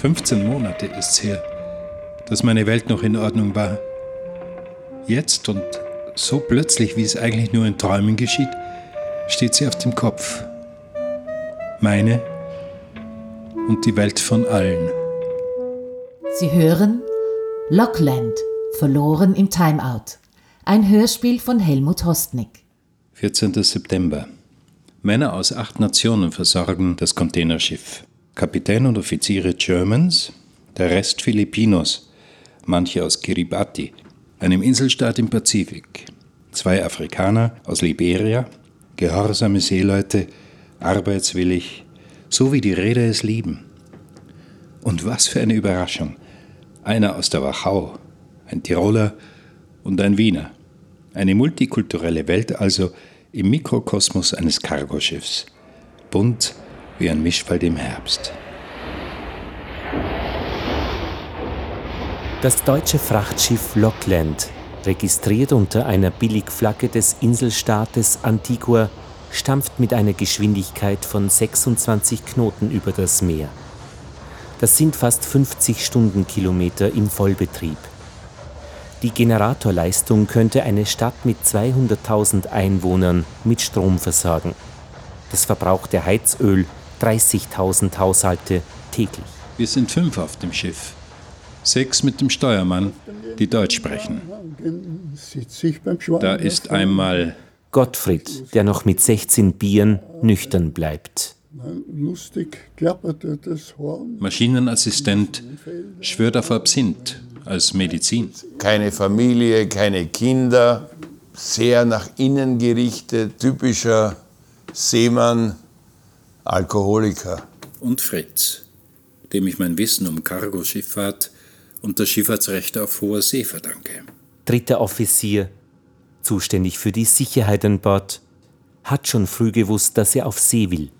15 Monate ist's her, dass meine Welt noch in Ordnung war. Jetzt und so plötzlich, wie es eigentlich nur in Träumen geschieht, steht sie auf dem Kopf. Meine und die Welt von allen. Sie hören Lockland, verloren im Timeout. Ein Hörspiel von Helmut Hostnick. 14. September. Männer aus acht Nationen versorgen das Containerschiff. Kapitän und Offiziere Germans, der Rest Filipinos, manche aus Kiribati, einem Inselstaat im Pazifik, zwei Afrikaner aus Liberia, gehorsame Seeleute, arbeitswillig, so wie die Räder es lieben. Und was für eine Überraschung! Einer aus der Wachau, ein Tiroler und ein Wiener. Eine multikulturelle Welt also im Mikrokosmos eines Cargoschiffs. Bunt wie ein Mischwald im Herbst. Das deutsche Frachtschiff Lockland, registriert unter einer Billigflagge des Inselstaates Antigua, stampft mit einer Geschwindigkeit von 26 Knoten über das Meer. Das sind fast 50 Stundenkilometer im Vollbetrieb. Die Generatorleistung könnte eine Stadt mit 200.000 Einwohnern mit Strom versorgen. Das verbrauchte Heizöl 30.000 Haushalte täglich. Wir sind fünf auf dem Schiff. Sechs mit dem Steuermann, die Deutsch sprechen. Da ist einmal Gottfried, der noch mit 16 Bieren nüchtern bleibt. Lustig klapperte das Horn. Maschinenassistent, schwört auf Absinth als Medizin. Keine Familie, keine Kinder, sehr nach innen gerichtet, typischer Seemann, Alkoholiker. Und Fritz, dem ich mein Wissen um Cargoschifffahrt und das Schifffahrtsrecht auf hoher See verdanke. Dritter Offizier, zuständig für die Sicherheit an Bord, hat schon früh gewusst, dass er auf See will.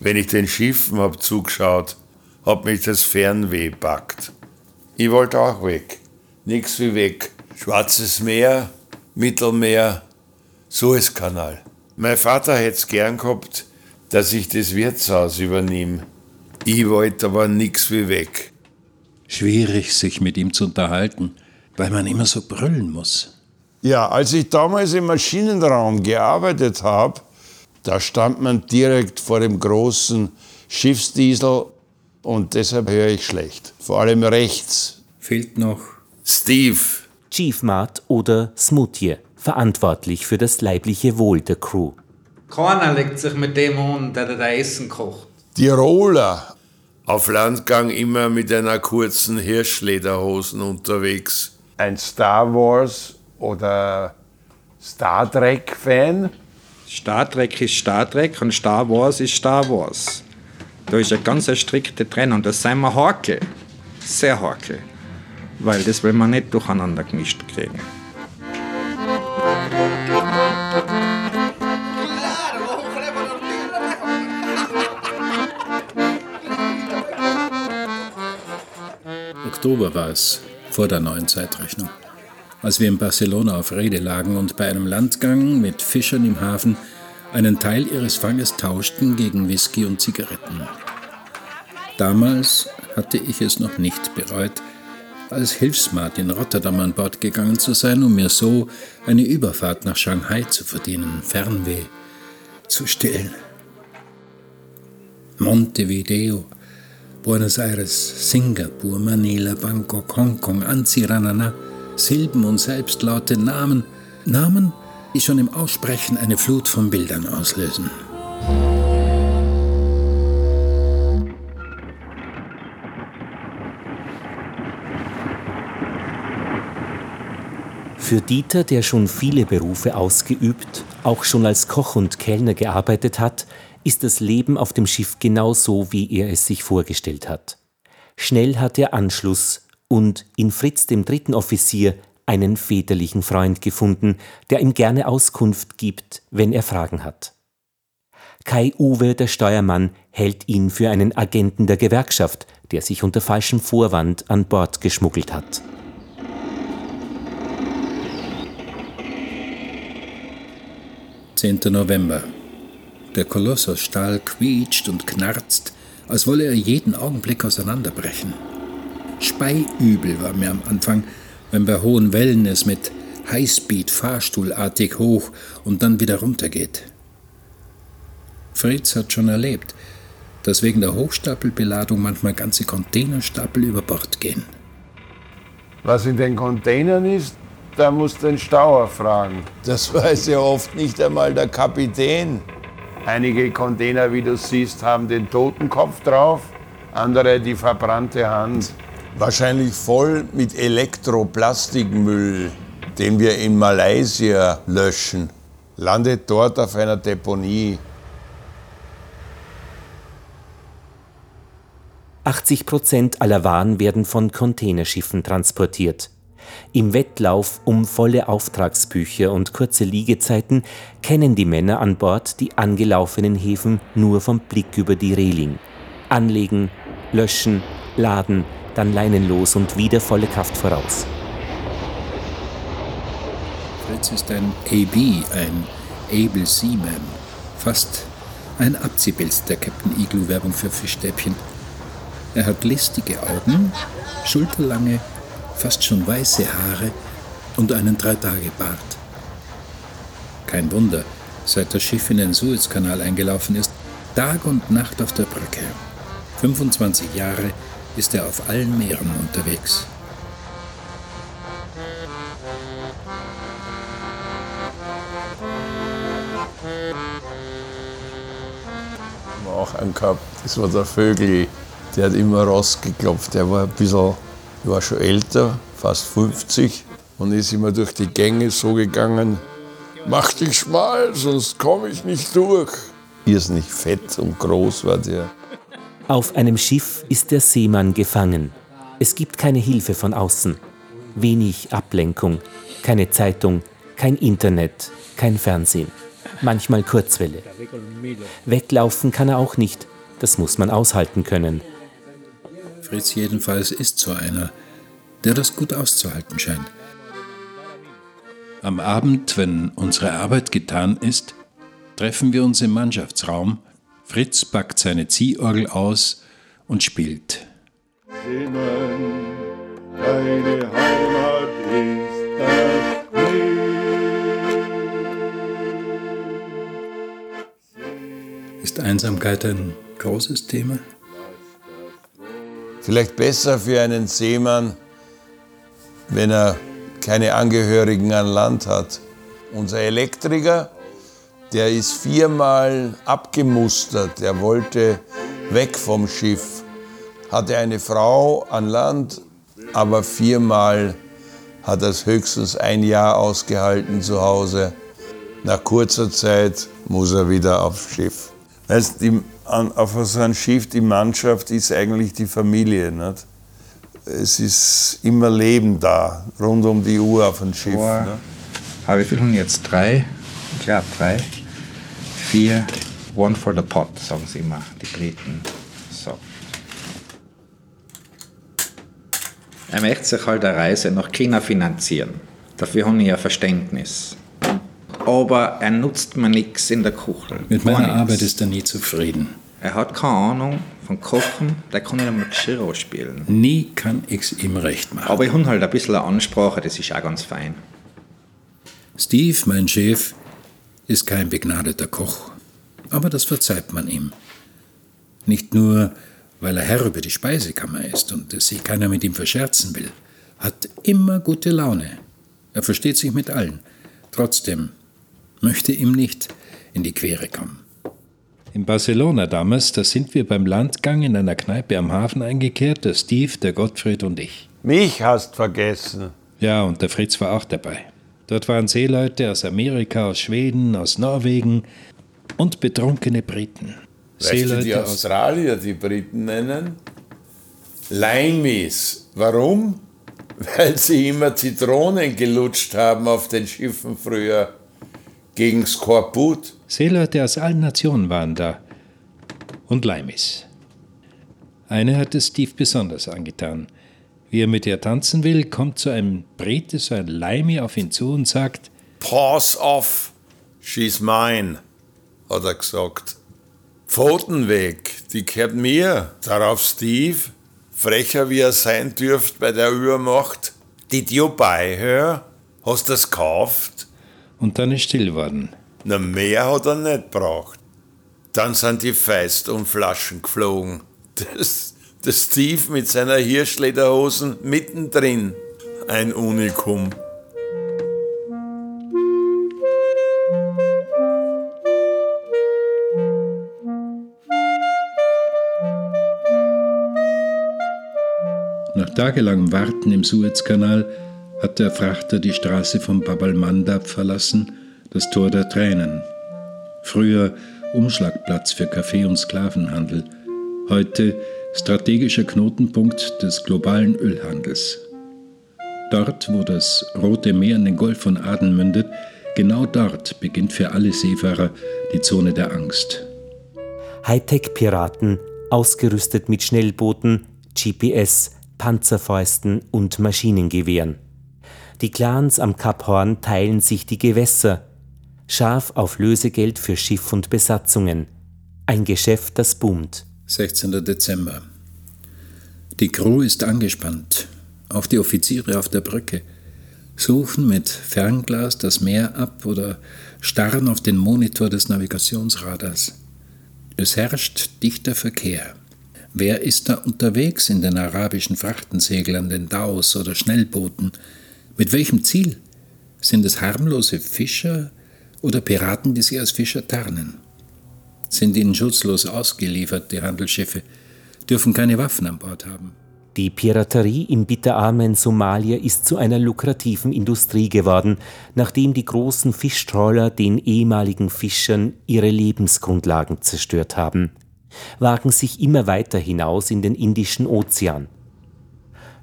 Wenn ich den Schiffen hab zugeschaut, hat mich das Fernweh packt. Ich wollte auch weg. Nix wie weg. Schwarzes Meer, Mittelmeer, Suezkanal. Mein Vater hätt's gern gehabt, dass ich das Wirtshaus übernehme. Ich wollte aber nix wie weg. Schwierig, sich mit ihm zu unterhalten, weil man immer so brüllen muss. Ja, als ich damals im Maschinenraum gearbeitet habe, da stand man direkt vor dem großen Schiffsdiesel und deshalb höre ich schlecht. Vor allem rechts. Fehlt noch Steve. Chief Mart oder Smoothie, verantwortlich für das leibliche Wohl der Crew. Keiner legt sich mit dem an, der da Essen kocht. Tiroler. Auf Landgang immer mit einer kurzen Hirschlederhosen unterwegs. Ein Star Wars oder Star Trek-Fan? Star Trek ist Star Trek und Star Wars ist Star Wars. Da ist eine ganz strikte Trennung. Das sind wir Hake. Sehr Hake. Weil das will man nicht durcheinander gemischt kriegen. Oktober war es, vor der neuen Zeitrechnung. Als wir in Barcelona auf Rede lagen und bei einem Landgang mit Fischern im Hafen einen Teil ihres Fanges tauschten gegen Whisky und Zigaretten. Damals hatte ich es noch nicht bereut, als Hilfsmat in Rotterdam an Bord gegangen zu sein, um mir so eine Überfahrt nach Shanghai zu verdienen, Fernweh zu stillen. Montevideo, Buenos Aires, Singapur, Manila, Bangkok, Hongkong, Anziranana, Silben und selbstlaute Namen, Namen, die schon im Aussprechen eine Flut von Bildern auslösen. Für Dieter, der schon viele Berufe ausgeübt, auch schon als Koch und Kellner gearbeitet hat, ist das Leben auf dem Schiff genau so, wie er es sich vorgestellt hat. Schnell hat er Anschluss und in Fritz, dem dritten Offizier, einen väterlichen Freund gefunden, der ihm gerne Auskunft gibt, wenn er Fragen hat. Kai Uwe, der Steuermann, hält ihn für einen Agenten der Gewerkschaft, der sich unter falschem Vorwand an Bord geschmuggelt hat. Zehnter November. Der Koloss aus Stahl quietscht und knarzt als wolle er jeden Augenblick auseinanderbrechen. Speiübel war mir am Anfang, wenn bei hohen Wellen es mit Highspeed fahrstuhlartig hoch und dann wieder runter geht. Fritz hat schon erlebt, dass wegen der Hochstapelbeladung manchmal ganze Containerstapel über Bord gehen. Was in den Containern ist, da muss den Stauer fragen. Das weiß ja oft nicht einmal der Kapitän. Einige Container, wie du siehst, haben den Totenkopf drauf, andere die verbrannte Hand. Wahrscheinlich voll mit Elektroplastikmüll, den wir in Malaysia löschen. Landet dort auf einer Deponie. 80 Prozent aller Waren werden von Containerschiffen transportiert. Im Wettlauf um volle Auftragsbücher und kurze Liegezeiten kennen die Männer an Bord die angelaufenen Häfen nur vom Blick über die Reling. Anlegen, löschen, laden, dann leinenlos und wieder volle Kraft voraus. Fritz ist ein AB, ein Able Seaman. Fast ein Abziehbild der Captain Igloo-Werbung für Fischstäbchen. Er hat listige Augen, schulterlange, fast schon weiße Haare und einen Dreitagebart. Kein Wunder, seit das Schiff in den Suezkanal eingelaufen ist, Tag und Nacht auf der Brücke. 25 Jahre ist er auf allen Meeren unterwegs. auch einen gehabt, das war der Vögel, der hat immer rausgeklopft. Der war ein bisschen, war schon älter, fast 50 und ist immer durch die Gänge so gegangen, mach dich schmal, sonst komme ich nicht durch. Irrsinnig fett und groß war der. Auf einem Schiff ist der Seemann gefangen. Es gibt keine Hilfe von außen. Wenig Ablenkung, keine Zeitung, kein Internet, kein Fernsehen. Manchmal Kurzwelle. Weglaufen kann er auch nicht. Das muss man aushalten können. Fritz jedenfalls ist so einer, der das gut auszuhalten scheint. Am Abend, wenn unsere Arbeit getan ist, treffen wir uns im Mannschaftsraum. Fritz packt seine Ziehorgel aus und spielt. Seemann, deine Heimat ist das. Ist Einsamkeit ein großes Thema? Vielleicht besser für einen Seemann, wenn er keine Angehörigen an Land hat. Unser Elektriker, der ist viermal abgemustert. Er wollte weg vom Schiff. Hatte eine Frau an Land, aber viermal hat er es höchstens ein Jahr ausgehalten zu Hause. Nach kurzer Zeit muss er wieder aufs Schiff. Weißt, die, auf so einem Schiff, die Mannschaft ist eigentlich die Familie. Nicht? Es ist immer Leben da, rund um die Uhr auf dem Schiff. Boah. Ne? Aber wie viele haben jetzt? Drei? Ich glaube drei. Vier. One for the pot, sagen sie immer, die Briten. So. Er möchte sich halt eine Reise nach China finanzieren. Dafür habe ich ein Verständnis. Aber er nutzt mir nichts in der Küche. Mit Gar meiner nichts. Arbeit ist er nie zufrieden. Er hat keine Ahnung von Kochen, der kann nicht einmal Geschirr ausspielen. Nie kann ich's ihm recht machen. Aber ich habe halt ein bisschen eine Ansprache, das ist auch ganz fein. Steve, mein Chef, ist kein begnadeter Koch. Aber das verzeiht man ihm. Nicht nur, weil er Herr über die Speisekammer ist und es sich keiner mit ihm verscherzen will. Hat immer gute Laune. Er versteht sich mit allen. Trotzdem möchte ihm nicht in die Quere kommen. In Barcelona damals, da sind wir beim Landgang in einer Kneipe am Hafen eingekehrt, der Steve, der Gottfried und ich. Mich hast vergessen. Ja, und der Fritz war auch dabei. Dort waren Seeleute aus Amerika, aus Schweden, aus Norwegen und betrunkene Briten. Weißt du, die Seeleute aus. Australier die Briten nennen? Limeys. Warum? Weil sie immer Zitronen gelutscht haben auf den Schiffen früher. Gegen Skorbut. Seeleute aus allen Nationen waren da. Und Leimis. Eine hat es Steve besonders angetan. Wie er mit ihr tanzen will, kommt so ein Brite, so ein Leimi auf ihn zu und sagt: Pass off, she's mine, hat er gesagt. Pfoten weg, Die gehört mir. Darauf Steve, frecher wie er sein dürft bei der Übermacht. Did you buy her? Hast du das gekauft? Und dann ist still worden. Na, mehr hat er nicht braucht. Dann sind die Feist und Flaschen geflogen. Das, der Steve mit seiner Hirschlederhosen mittendrin. Ein Unikum. Nach tagelangem Warten im Suezkanal hat der Frachter die Straße von Bab al-Mandab verlassen, das Tor der Tränen. Früher Umschlagplatz für Kaffee- und Sklavenhandel, heute strategischer Knotenpunkt des globalen Ölhandels. Dort, wo das Rote Meer in den Golf von Aden mündet, genau dort beginnt für alle Seefahrer die Zone der Angst. Hightech-Piraten, ausgerüstet mit Schnellbooten, GPS, Panzerfäusten und Maschinengewehren. Die Clans am Kap Horn teilen sich die Gewässer, scharf auf Lösegeld für Schiff und Besatzungen. Ein Geschäft, das boomt. 16. Dezember. Die Crew ist angespannt. Auch die Offiziere auf der Brücke suchen mit Fernglas das Meer ab oder starren auf den Monitor des Navigationsradars. Es herrscht dichter Verkehr. Wer ist da unterwegs in den arabischen Frachtenseglern, den Daus oder Schnellbooten? Mit welchem Ziel? Sind es harmlose Fischer oder Piraten, die sich als Fischer tarnen? Sind ihnen schutzlos ausgeliefert, die Handelsschiffe, dürfen keine Waffen an Bord haben. Die Piraterie im bitterarmen Somalia ist zu einer lukrativen Industrie geworden, nachdem die großen Fischtrawler den ehemaligen Fischern ihre Lebensgrundlagen zerstört haben, wagen sich immer weiter hinaus in den Indischen Ozean.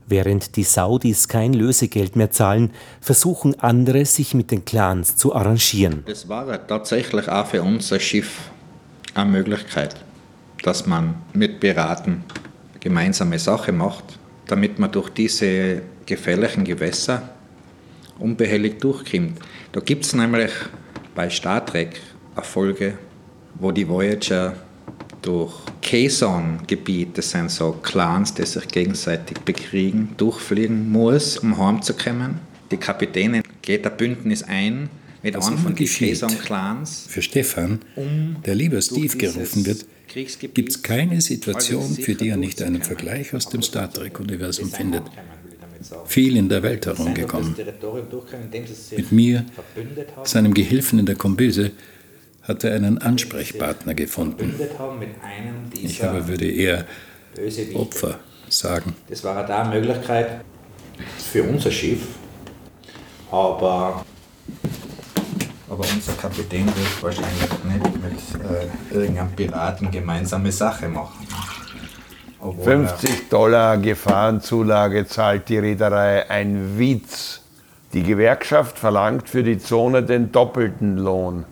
Während die Saudis kein Lösegeld mehr zahlen, versuchen andere, sich mit den Clans zu arrangieren. Das war tatsächlich auch für unser Schiff eine Möglichkeit, dass man mit Piraten gemeinsame Sache macht, damit man durch diese gefährlichen Gewässer unbehelligt durchkommt. Da gibt es nämlich bei Star Trek eine Folge, wo die Voyager durch Quezon-Gebiet, das sind so Clans, die sich gegenseitig bekriegen, durchfliegen muss, um heimzukommen. Die Kapitänin geht ein Bündnis ein mit Was einem von den. Quezon-Clans. Für Stefan, um der lieber Steve gerufen wird, gibt es keine Situation, für die er nicht einen. Vergleich aus dem Star Trek-Universum findet. Viel in der Welt herumgekommen. Mit mir, seinem Gehilfen in der Kombüse, hat er einen Ansprechpartner gefunden. Ich aber würde eher. Opfer sagen. Das war da eine Möglichkeit für unser Schiff, aber, aber unser Kapitän wird wahrscheinlich nicht mit äh, irgendeinem Piraten gemeinsame Sache machen. Obwohl er- 50 Dollar Gefahrenzulage zahlt die Reederei ein Witz. Die Gewerkschaft verlangt für die Zone den doppelten Lohn.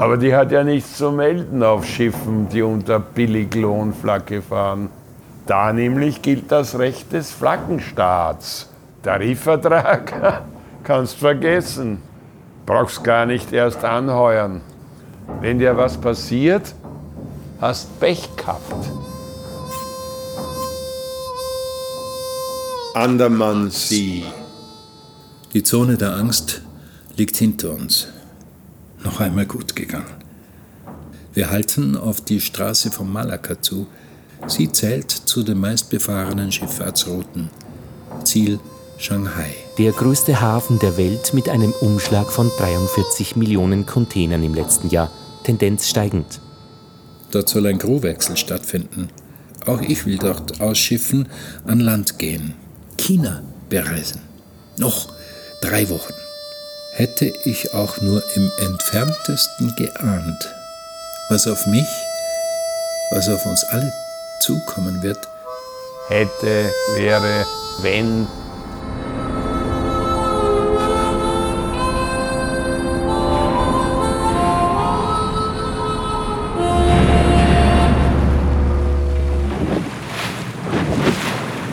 Aber die hat ja nichts zu melden auf Schiffen, die unter Billiglohnflagge fahren. Da nämlich gilt das Recht des Flaggenstaats. Tarifvertrag kannst vergessen. Brauchst gar nicht erst anheuern. Wenn dir was passiert, hast Pech gehabt. Andermann See. Die Zone der Angst liegt hinter uns. Noch einmal gut gegangen. Wir halten auf die Straße von Malakka zu. Sie zählt zu den meistbefahrenen Schifffahrtsrouten. Ziel Shanghai. Der größte Hafen der Welt mit einem Umschlag von 43 Millionen Containern im letzten Jahr, Tendenz steigend. Dort soll ein Crewwechsel stattfinden. Auch ich will dort ausschiffen, an Land gehen. China bereisen. Noch drei Wochen. Hätte ich auch nur im entferntesten geahnt, was auf mich, was auf uns alle zukommen wird, Hätte, wäre, wenn.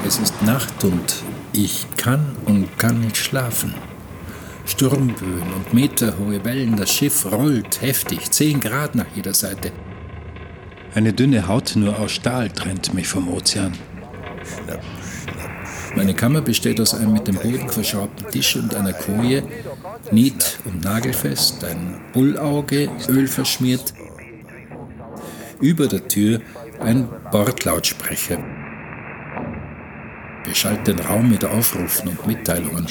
Es ist Nacht und ich kann und kann nicht schlafen. Sturmböen und meterhohe Wellen, das Schiff rollt heftig, 10 Grad nach jeder Seite. Eine dünne Haut nur aus Stahl trennt mich vom Ozean. Meine Kammer besteht aus einem mit dem Boden verschraubten Tisch und einer Koje, nied- und nagelfest, ein Bullauge, ölverschmiert. Über der Tür ein Bordlautsprecher. Beschallt den Raum mit Aufrufen und Mitteilungen.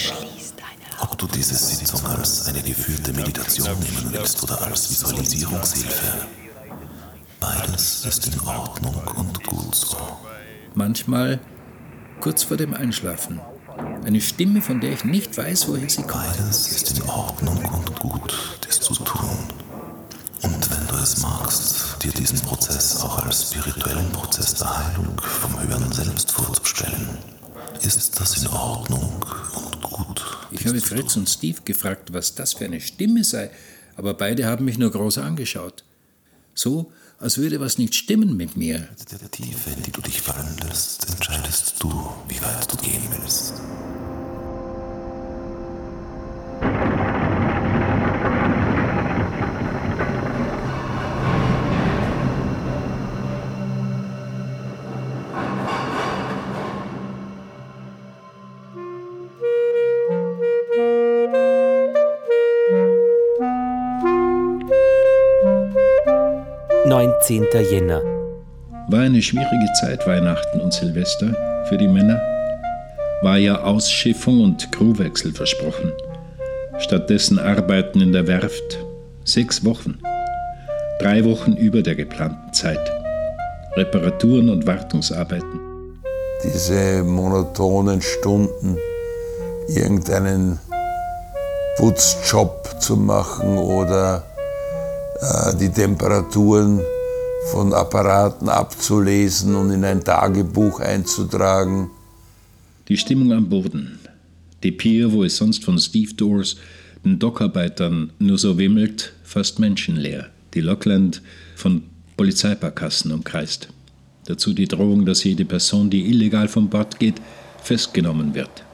Ob du diese Sitzung als eine geführte Meditation nehmen willst oder als Visualisierungshilfe. Beides ist in Ordnung und gut so. Manchmal kurz vor dem Einschlafen. Eine Stimme, von der ich nicht weiß, woher sie kommt. Beides ist in Ordnung und gut, dies zu tun. Und wenn du es magst, dir diesen Prozess auch als spirituellen Prozess der Heilung vom höheren Selbst vorzustellen, ist das in Ordnung und gut. Ich habe Fritz und Steve gefragt, was das für eine Stimme sei, aber beide haben mich nur groß angeschaut. So, als würde was nicht stimmen mit mir. Der Tiefe, in die du dich lässt, entscheidest du, wie weit du gehen willst. Neunzehnter Jänner. War eine schwierige Zeit, Weihnachten und Silvester für die Männer. War ja Ausschiffung und Crewwechsel versprochen. Stattdessen Arbeiten in der Werft. Sechs Wochen. Drei Wochen über der geplanten Zeit. Reparaturen und Wartungsarbeiten. Diese monotonen Stunden, irgendeinen Putzjob zu machen oder äh, die Temperaturen von Apparaten abzulesen und in ein Tagebuch einzutragen. Die Stimmung am Boden. Die Pier, wo es sonst von Stevedores, den Dockarbeitern nur so wimmelt, fast menschenleer. Die Lockland von Polizeiparkassen umkreist. Dazu die Drohung, dass jede Person, die illegal vom Bord geht, festgenommen wird.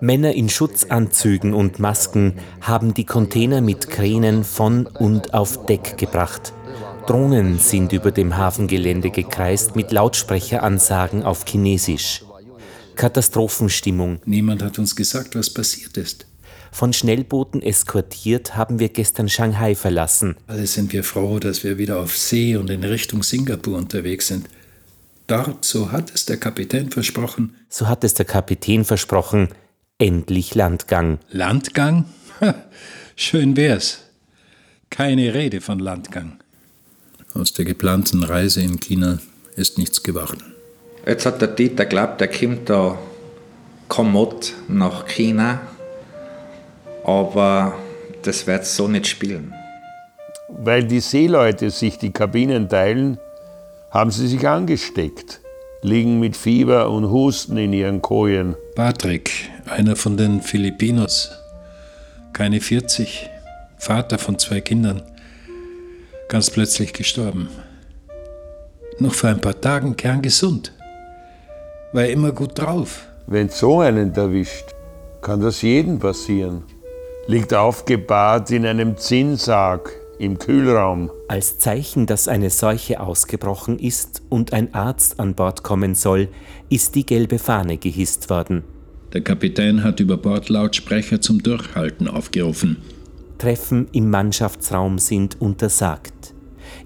Männer in Schutzanzügen und Masken haben die Container mit Kränen von und auf Deck gebracht. Drohnen sind über dem Hafengelände gekreist mit Lautsprecheransagen auf Chinesisch. Katastrophenstimmung. Niemand hat uns gesagt, was passiert ist. Von Schnellbooten eskortiert haben wir gestern Shanghai verlassen. Alle sind wir froh, dass wir wieder auf See und in Richtung Singapur unterwegs sind. Dort, so hat es der Kapitän versprochen. So hat es der Kapitän versprochen. Endlich Landgang. Landgang? Schön wär's. Keine Rede von Landgang. Aus der geplanten Reise in China ist nichts geworden. Jetzt hat der Dieter glaubt, er kommt da kommod nach China, aber das wird so nicht spielen. Weil die Seeleute sich die Kabinen teilen, haben sie sich angesteckt, liegen mit Fieber und Husten in ihren Kojen. Patrick, einer von den Filipinos, keine 40, Vater von zwei Kindern, ganz plötzlich gestorben. Noch vor ein paar Tagen kerngesund. War immer gut drauf. Wenn so einen erwischt, kann das jedem passieren. Liegt aufgebahrt in einem Zinnsarg im Kühlraum. Als Zeichen, dass eine Seuche ausgebrochen ist und ein Arzt an Bord kommen soll, ist die gelbe Fahne gehisst worden. Der Kapitän hat über Bordlautsprecher zum Durchhalten aufgerufen. Treffen im Mannschaftsraum sind untersagt.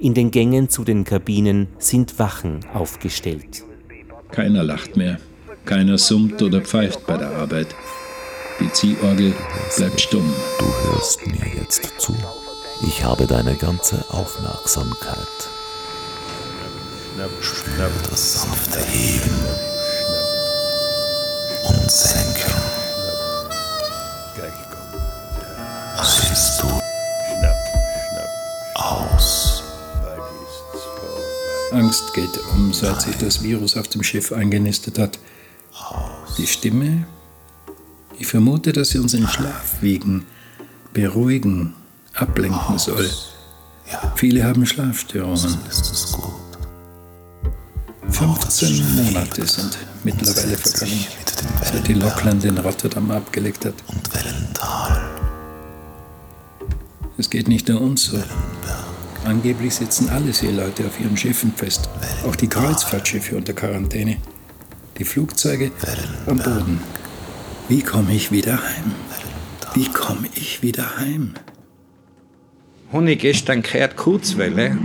In den Gängen zu den Kabinen sind Wachen aufgestellt. Keiner lacht mehr. Keiner summt oder pfeift bei der Arbeit. Die Ziehorgel bleibt stumm. Du hörst mir jetzt zu. Ich habe deine ganze Aufmerksamkeit. Spüre das sanfte Heben Angst geht um, seit sich das Virus auf dem Schiff eingenistet hat. Die Stimme? Ich vermute, dass sie uns in Schlaf wiegen, beruhigen, ablenken soll. Viele haben Schlafstörungen. Ist es gut. 15 Monate sind mittlerweile vergangen, seit die Lockland in Rotterdam abgelegt hat. Und Wellental. Es geht nicht nur uns so. Angeblich sitzen alle Seeleute auf ihren Schiffen fest, auch die Kreuzfahrtschiffe unter Quarantäne, die Flugzeuge am Boden. Wie komme ich wieder heim? Wie komme ich wieder heim? Honig gestern gehört Kurzwelle.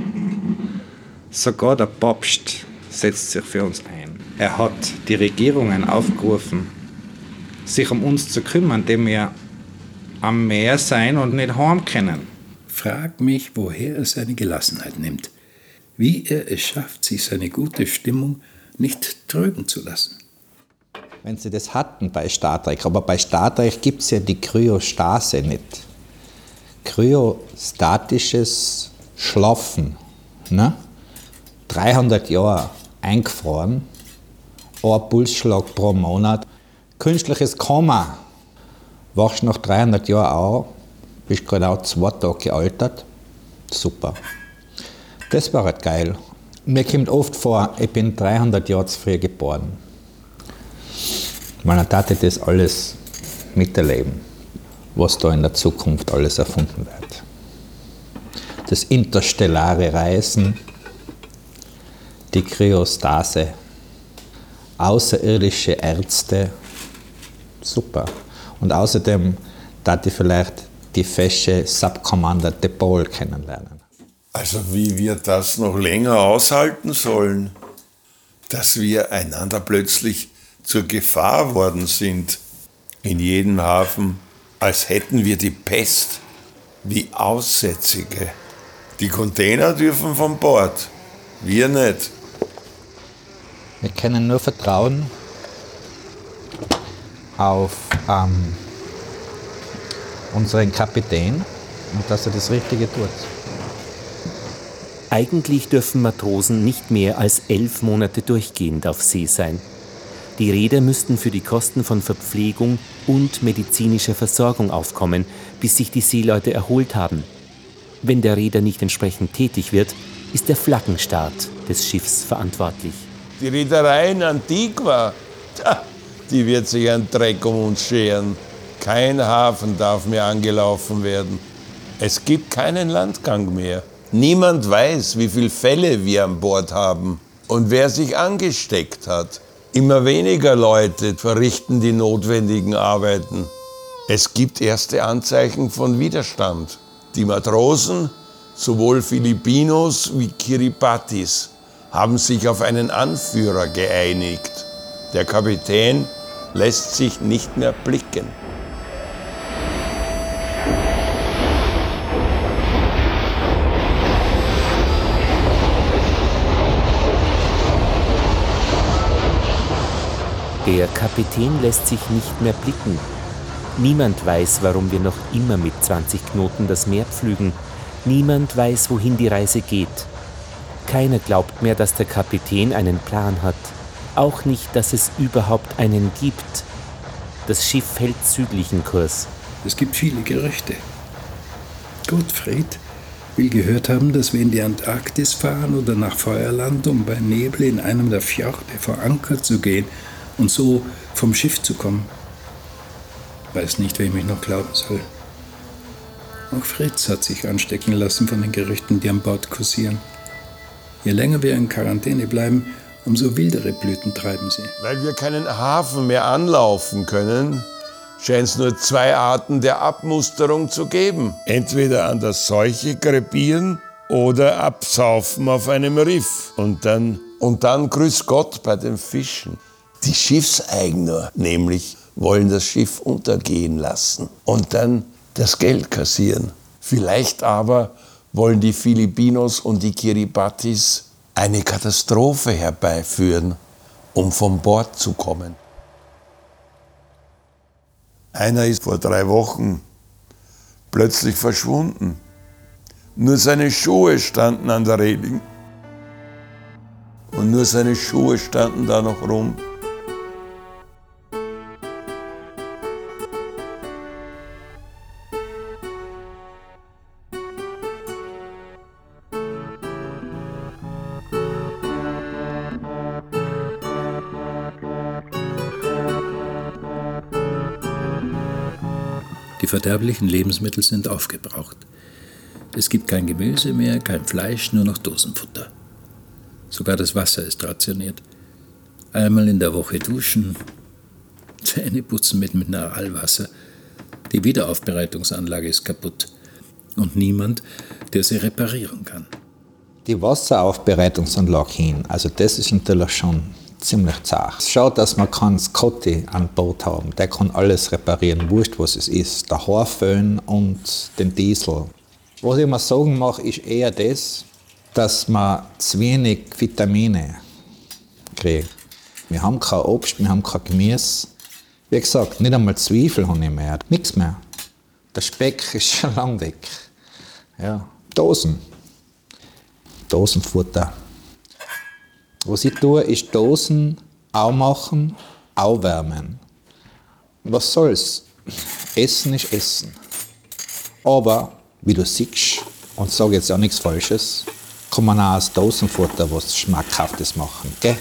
Sogar der Papst setzt sich für uns ein. Er hat die Regierungen aufgerufen, sich um uns zu kümmern, indem wir am Meer sein und nicht heim können. Frag mich, woher er seine Gelassenheit nimmt. Wie er es schafft, sich seine gute Stimmung nicht trüben zu lassen. Wenn sie das hatten bei Star Trek, aber bei Star Trek gibt es ja die Kryostase nicht. Kryostatisches Schlafen. Ne? 300 Jahre eingefroren, ein Pulsschlag pro Monat, künstliches Koma. Wachst nach 300 Jahren auf, bist genau zwei Tage gealtert. Super. Das war halt geil. Mir kommt oft vor, ich bin 300 Jahre zu früh geboren. Man hatte das alles miterleben, was da in der Zukunft alles erfunden wird. Das interstellare Reisen, die Kryostase, außerirdische Ärzte, super. Und außerdem da ich vielleicht die fesche Subcommander de Paul kennenlernen. Also wie wir das noch länger aushalten sollen, dass wir einander plötzlich zur Gefahr worden sind in jedem Hafen, als hätten wir die Pest wie Aussätzige. Die Container dürfen von Bord, wir nicht. Wir können nur vertrauen auf ähm, unseren Kapitän und dass er das Richtige tut. Eigentlich dürfen Matrosen nicht mehr als elf Monate durchgehend auf See sein. Die Räder müssten für die Kosten von Verpflegung und medizinischer Versorgung aufkommen, bis sich die Seeleute erholt haben. Wenn der Räder nicht entsprechend tätig wird, ist der Flaggenstart des Schiffs verantwortlich. Die Reederei in Antigua, die wird sich einen Dreck um uns scheren. Kein Hafen darf mehr angelaufen werden. Es gibt keinen Landgang mehr. Niemand weiß, wie viele Fälle wir an Bord haben und wer sich angesteckt hat. Immer weniger Leute verrichten die notwendigen Arbeiten. Es gibt erste Anzeichen von Widerstand. Die Matrosen, sowohl Filipinos wie Kiribatis, haben sich auf einen Anführer geeinigt. Der Kapitän lässt sich nicht mehr blicken. Der Kapitän lässt sich nicht mehr blicken. Niemand weiß, warum wir noch immer mit 20 Knoten das Meer pflügen. Niemand weiß, wohin die Reise geht. Keiner glaubt mehr, dass der Kapitän einen Plan hat. Auch nicht, dass es überhaupt einen gibt. Das Schiff hält südlichen Kurs. Es gibt viele Gerüchte. Gottfried will gehört haben, dass wir in die Antarktis fahren oder nach Feuerland, um bei Nebel in einem der Fjorde vor Anker zu gehen und so vom Schiff zu kommen. Weiß nicht, wem ich noch glauben soll. Auch Fritz hat sich anstecken lassen von den Gerüchten, die an Bord kursieren. Je länger wir in Quarantäne bleiben, umso wildere Blüten treiben sie. Weil wir keinen Hafen mehr anlaufen können, scheint es nur zwei Arten der Abmusterung zu geben. Entweder an der Seuche krepieren oder absaufen auf einem Riff. Und dann, und dann grüß Gott bei den Fischen. Die Schiffseigner nämlich wollen das Schiff untergehen lassen und dann das Geld kassieren. Vielleicht aber wollen die Filipinos und die Kiribatis eine Katastrophe herbeiführen, um von Bord zu kommen. Einer ist vor drei Wochen plötzlich verschwunden. Nur seine Schuhe standen an der Reling. Und nur seine Schuhe standen da noch rum. Die verderblichen Lebensmittel sind aufgebraucht. Es gibt kein Gemüse mehr, kein Fleisch, nur noch Dosenfutter. Sogar das Wasser ist rationiert. Einmal in der Woche duschen, Zähne putzen mit Mineralwasser. Die Wiederaufbereitungsanlage ist kaputt. Und niemand, der sie reparieren kann. Die Wasseraufbereitungsanlage hin, also das ist natürlich schon ziemlich zart. Schaut, dass man kann Scotty an Bord haben. Der kann alles reparieren, wurscht was es ist. Der Haarföhn und den Diesel. Was ich mir sagen mache, ist eher das, dass man zu wenig Vitamine kriegt. Wir haben kein Obst, wir haben kein Gemüse. Wie gesagt, nicht einmal Zwiebel habe ich mehr, nichts mehr. Der Speck ist schon lang weg. Ja, Dosen. Dosenfutter. Was ich tue, ist Dosen aufmachen, aufwärmen. Was soll's? Essen ist Essen. Aber, wie du siehst, und sage jetzt auch nichts Falsches, kann man auch aus Dosenfutter was Schmackhaftes machen, gell?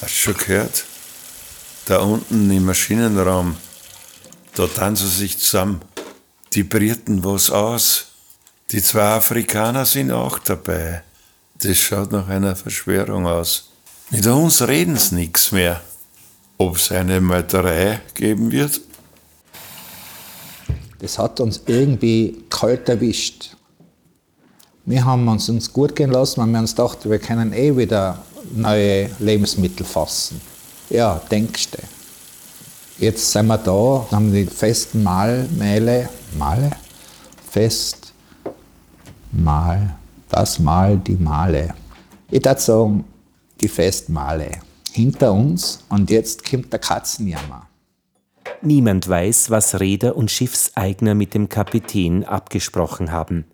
Hast du schon gehört? Da unten im Maschinenraum, da tanzen sie sich zusammen. Die brierten was aus. Die zwei Afrikaner sind auch dabei. Das schaut nach einer Verschwörung aus. Mit uns reden sie nichts mehr. Ob es eine Meuterei geben wird? Das hat uns irgendwie kalt erwischt. Wir haben uns, gut gehen lassen, weil wir uns dachten, wir können eh wieder neue Lebensmittel fassen. Ja, denkst du. Jetzt sind wir da, haben die festen Mahlmehle, Male? Fest, Mahl, das Mal, die Male. Ich würde sagen, die Festmale hinter uns und jetzt kommt der Katzenjammer. Niemand weiß, was Reeder und Schiffseigner mit dem Kapitän abgesprochen haben.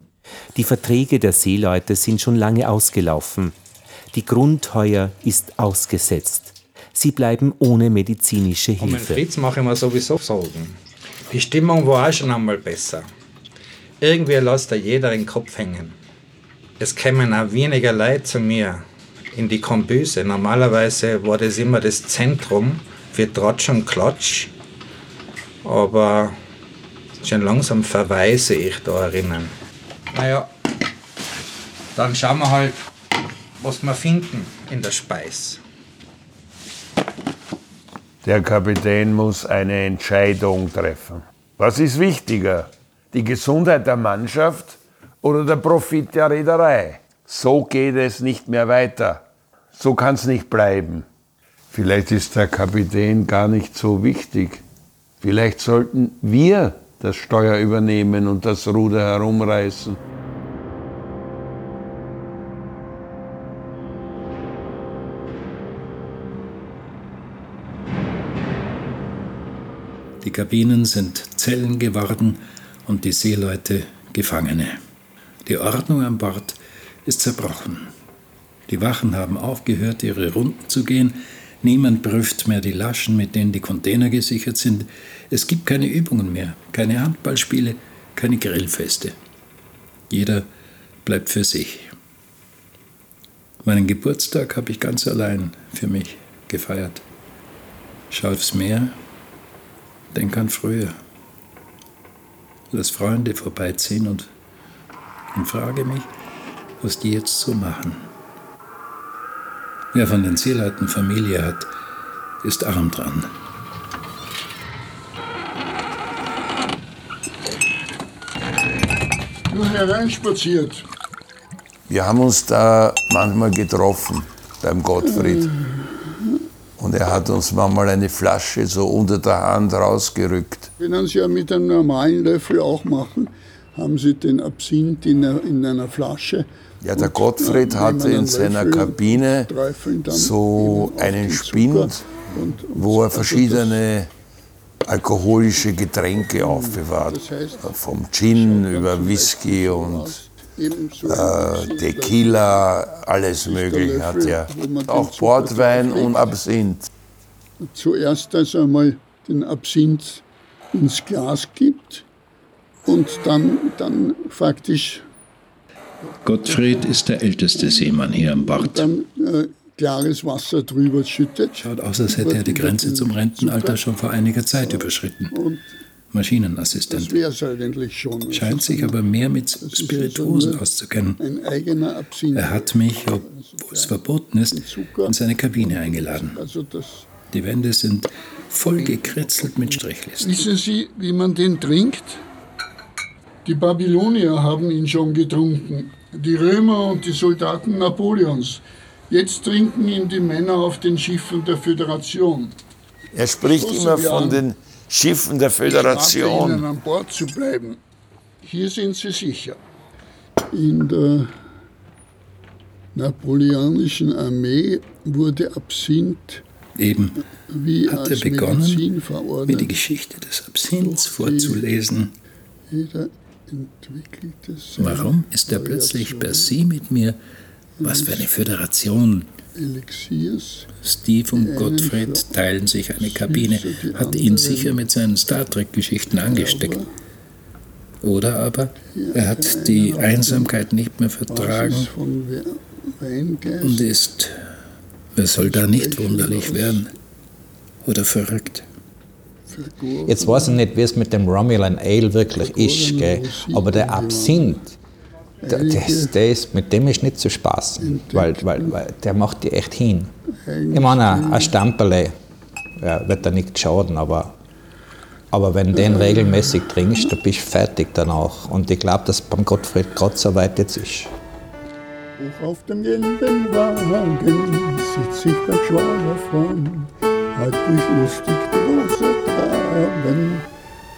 Die Verträge der Seeleute sind schon lange ausgelaufen. Die Grundheuer ist ausgesetzt. Sie bleiben ohne medizinische Um den Hilfe. Fritz mache ich mir sowieso Sorgen. Die Stimmung war auch schon einmal besser. Irgendwie lässt da jeder den Kopf hängen. Es kämen auch weniger Leute zu mir in die Kombüse. Normalerweise war das immer das Zentrum für Tratsch und Klatsch. Aber schon langsam verweise ich da erinnern. Naja, dann schauen wir halt, was wir finden in der Speis. Der Kapitän muss eine Entscheidung treffen. Was ist wichtiger? Die Gesundheit der Mannschaft oder der Profit der Reederei? So geht es nicht mehr weiter. So kann es nicht bleiben. Vielleicht ist der Kapitän gar nicht so wichtig. Vielleicht sollten wir das Steuer übernehmen und das Ruder herumreißen. Die Kabinen sind Zellen geworden und die Seeleute Gefangene. Die Ordnung an Bord ist zerbrochen. Die Wachen haben aufgehört, ihre Runden zu gehen. Niemand prüft mehr die Laschen, mit denen die Container gesichert sind. Es gibt keine Übungen mehr, keine Handballspiele, keine Grillfeste. Jeder bleibt für sich. Meinen Geburtstag habe ich ganz allein für mich gefeiert. Schau aufs Meer, denk an früher. Lass Freunde vorbeiziehen und, und frage mich, was die jetzt so machen. Wer von den Seeleuten Familie hat, ist arm dran. Nur hereinspaziert. Wir haben uns da manchmal getroffen beim Gottfried. Und er hat uns manchmal eine Flasche so unter der Hand rausgerückt. Können Sie ja mit einem normalen Löffel auch machen. Haben Sie den Absinth in einer, in einer Flasche. Ja, der Gottfried äh, hatte in seiner Kabine so einen Spind, wo er also verschiedene alkoholische Getränke aufbewahrt. das heißt, Vom Gin über Whisky und äh, Tequila, alles Mögliche hat er. Auch Portwein und Absinth. zuerst also einmal den Absinth ins Glas gibt und dann, dann faktisch Gottfried ist der älteste Seemann hier an Bord. dann äh, klares Wasser drüber schüttet. Schaut aus, als hätte er die Grenze zum Rentenalter schon vor einiger Zeit überschritten. Und Maschinenassistent. Das wäre es eigentlich schon. Scheint sich aber mehr mit Spirituosen auszukennen. Ein eigener Absinth. Er hat mich, obwohl es verboten ist, in seine Kabine eingeladen. Also das. Die Wände sind voll gekritzelt mit Strichlisten. Wissen Sie, wie man den trinkt? Die Babylonier haben ihn schon getrunken. Die Römer und die Soldaten Napoleons. Jetzt trinken ihn die Männer auf den Schiffen der Föderation. Er spricht immer von an. den Schiffen der Ich rate Ihnen Föderation. an Bord zu bleiben. Hier sind Sie sicher. In der napoleonischen Armee wurde Absinth Eben wie hat er begonnen, mir die Geschichte des Absinths vorzulesen. Jeder Warum ist er plötzlich per Sie mit mir? Was für eine Föderation. Steve und Gottfried teilen sich eine Kabine. Hat ihn sicher mit seinen Star Trek-Geschichten angesteckt. Oder aber er hat die Einsamkeit nicht mehr vertragen und ist, wer soll da nicht wunderlich werden? Oder verrückt? Jetzt weiß ich nicht, wie es mit dem Romulan Ale wirklich ist, gell? aber der Absinth, das, ist, mit dem ist nicht zu spaßen, weil, weil, weil der macht die echt hin. Ich meine, ein Stamperle ja, wird da nicht schaden, aber, aber wenn den regelmäßig trinkst, dann bist du fertig danach. Und ich glaube, dass beim Gottfried gerade so weit jetzt ist. Hoch auf dem gelben Wagen sitzt sich der Schwager vorn, hat dich lustig große Traben.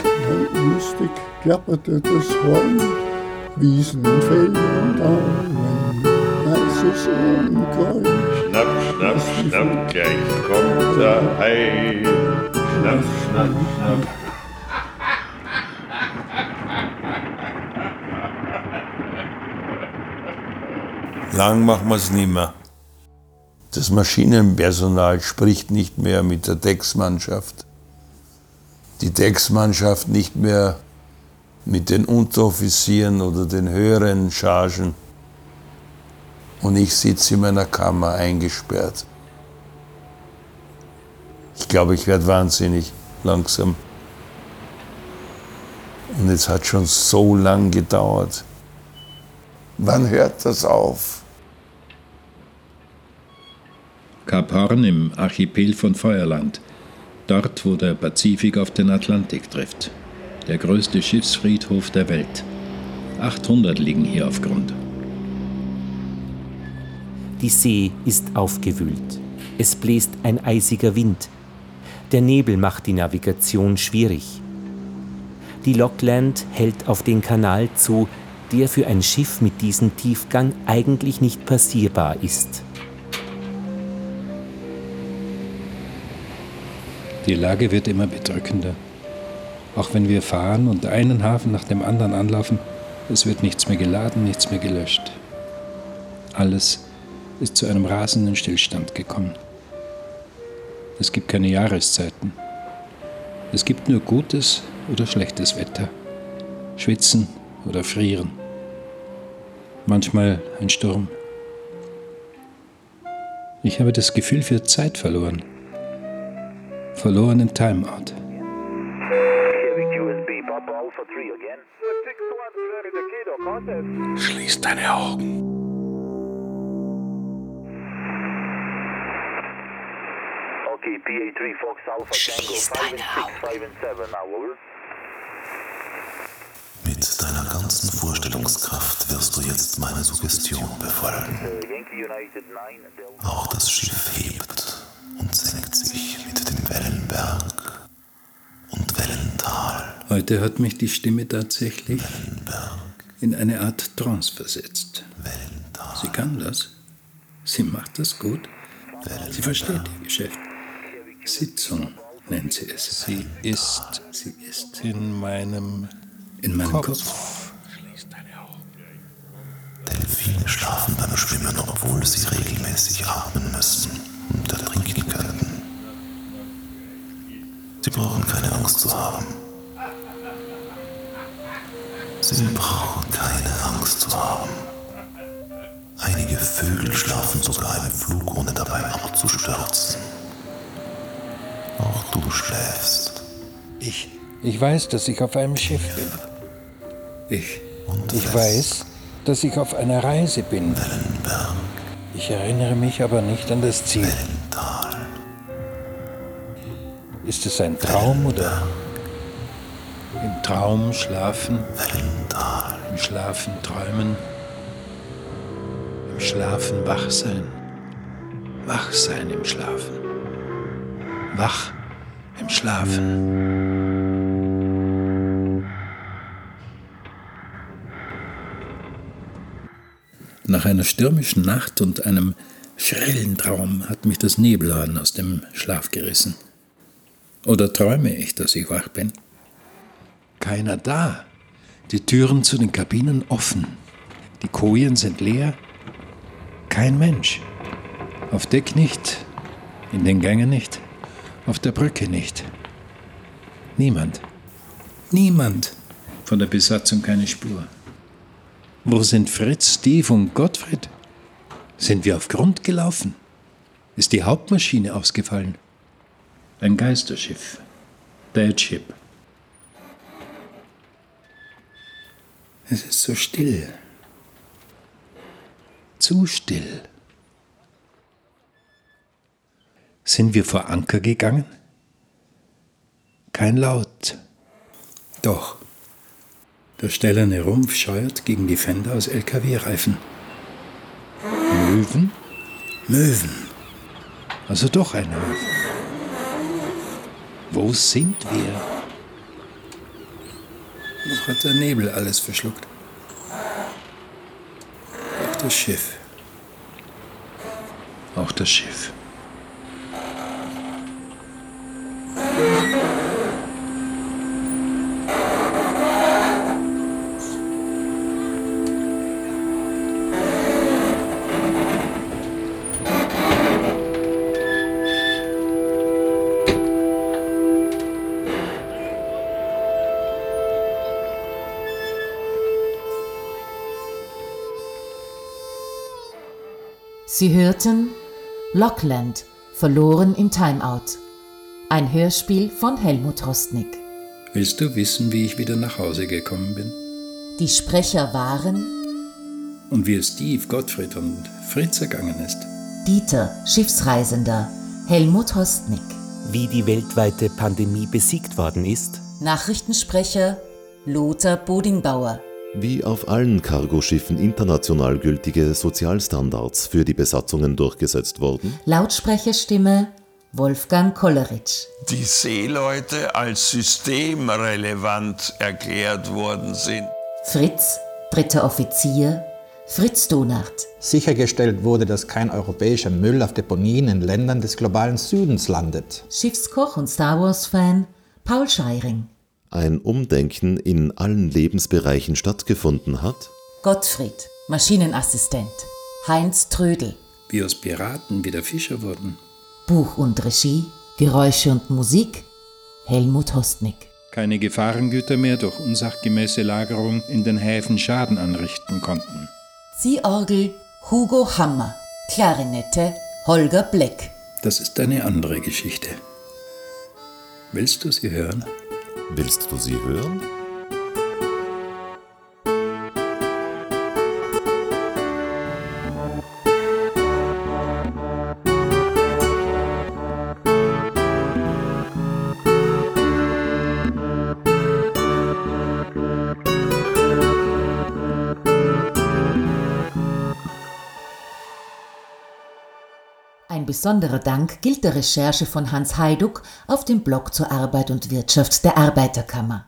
Dann lustig klapperte das Horn, Wiesen, Felder und Auen, weißes Unkraut. Schnapp, schnapp, schnapp, gleich kommt der Hai. Schnapp, schnapp, schnapp. Lang machen wir es nicht mehr. Das Maschinenpersonal spricht nicht mehr mit der Decksmannschaft. Die Decksmannschaft nicht mehr mit den Unteroffizieren oder den höheren Chargen. Und ich sitze in meiner Kammer eingesperrt. Ich glaube, ich werde wahnsinnig langsam. Und es hat schon so lang gedauert. Wann hört das auf? Kap Horn im Archipel von Feuerland, dort wo der Pazifik auf den Atlantik trifft. Der größte Schiffsfriedhof der Welt. 800 liegen hier auf Grund. Die See ist aufgewühlt. Es bläst ein eisiger Wind. Der Nebel macht die Navigation schwierig. Die Lockland hält auf den Kanal zu, der für ein Schiff mit diesem Tiefgang eigentlich nicht passierbar ist. Die Lage wird immer bedrückender. Auch wenn wir fahren und einen Hafen nach dem anderen anlaufen, es wird nichts mehr geladen, nichts mehr gelöscht. Alles ist zu einem rasenden Stillstand gekommen. Es gibt keine Jahreszeiten. Es gibt nur gutes oder schlechtes Wetter. Schwitzen oder frieren. Manchmal ein Sturm. Ich habe das Gefühl für Zeit verloren. Verlorenen Timeout. Schließ deine Augen. Okay, PA3 Fox Alpha Tango 5 and 6, 5 and 7 now, over. Mit deiner ganzen Vorstellungskraft wirst du jetzt meine Suggestion befolgen. Yankee United 9, Delta. Auch das Schiff hebt und senkt sich Wellenberg und Wellental. Heute hat mich die Stimme tatsächlich in eine Art Trance versetzt. Sie kann das. Sie macht das gut. Sie versteht ihr Geschäft. Sitzung nennt sie es. Sie ist, sie ist in meinem, in meinem Kopf. Delfine schlafen beim Schwimmen, obwohl sie regelmäßig atmen müssen und ertrinken könnten. Sie brauchen keine Angst zu haben. Sie brauchen keine Angst zu haben. Einige Vögel schlafen sogar im Flug, ohne dabei abzustürzen. Auch du schläfst. Ich Ich weiß, dass ich auf einem Schiff bin. Ich, ich weiß, dass ich auf einer Reise bin. Ich erinnere mich aber nicht an das Ziel. Ist es ein Traum oder im Traum schlafen? Im Schlafen träumen? Im Schlafen wach sein? Wach sein im Schlafen? Wach im Schlafen? Nach einer stürmischen Nacht und einem schrillen Traum hat mich das Nebelhorn aus dem Schlaf gerissen. Oder träume ich, dass ich wach bin? Keiner da. Die Türen zu den Kabinen offen. Die Kojen sind leer. Kein Mensch. Auf Deck nicht. In den Gängen nicht. Auf der Brücke nicht. Niemand. Niemand. Von der Besatzung keine Spur. Wo sind Fritz, Steve und Gottfried? Sind wir auf Grund gelaufen? Ist die Hauptmaschine ausgefallen? Ein Geisterschiff. Dead Ship. Es ist so still. Zu still. Sind wir vor Anker gegangen? Kein Laut. Doch. Der stählerne Rumpf scheuert gegen die Fender aus LKW-Reifen. Möwen? Möwen. Also doch ein Möwen. Wo sind wir? Noch hat der Nebel alles verschluckt. Auch das Schiff. Auch das Schiff. Sie hörten Lockland, verloren im Timeout. Ein Hörspiel von Helmut Rostnick. Willst du wissen, wie ich wieder nach Hause gekommen bin? Die Sprecher waren Und wie es Steve, Gottfried und Fritz ergangen ist? Dieter, Schiffsreisender, Helmut Hostnick, Wie die weltweite Pandemie besiegt worden ist, Nachrichtensprecher Lothar Bodingbauer, Wie auf allen Cargoschiffen international gültige Sozialstandards für die Besatzungen durchgesetzt wurden, Lautsprecherstimme Wolfgang Kolleritsch, Die Seeleute als systemrelevant erklärt worden sind. Fritz, dritter Offizier, Fritz Donert, Sichergestellt wurde, dass kein europäischer Müll auf Deponien in Ländern des globalen Südens landet. Schiffskoch und Star Wars-Fan Paul Scheiring, ein Umdenken in allen Lebensbereichen stattgefunden hat, Gottfried, Maschinenassistent, Heinz Trödel, Wie aus Piraten wieder Fischer wurden? Buch und Regie, Geräusche und Musik Helmut Hostnick. Keine Gefahrengüter mehr durch unsachgemäße Lagerung in den Häfen Schaden anrichten konnten. Ziehorgel Hugo Hammer, Klarinette Holger Bleck, Das ist eine andere Geschichte. Willst du sie hören? Willst du sie hören? Besonderer Dank gilt der Recherche von Hans Heiduck auf dem Blog zur Arbeit und Wirtschaft der Arbeiterkammer.